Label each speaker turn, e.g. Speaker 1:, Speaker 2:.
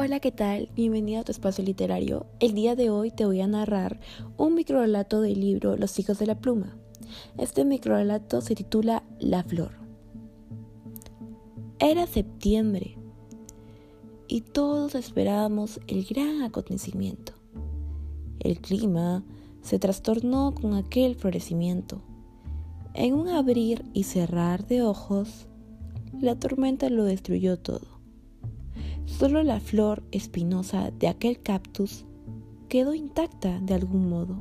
Speaker 1: Hola, ¿qué tal? Bienvenido a tu espacio literario. El día de hoy te voy a narrar un microrelato del libro Los hijos de la pluma. Este microrelato se titula La flor. Era septiembre y todos esperábamos el gran acontecimiento. El clima se trastornó con aquel florecimiento. En un abrir y cerrar de ojos, la tormenta lo destruyó todo. Solo la flor espinosa de aquel cactus quedó intacta de algún modo.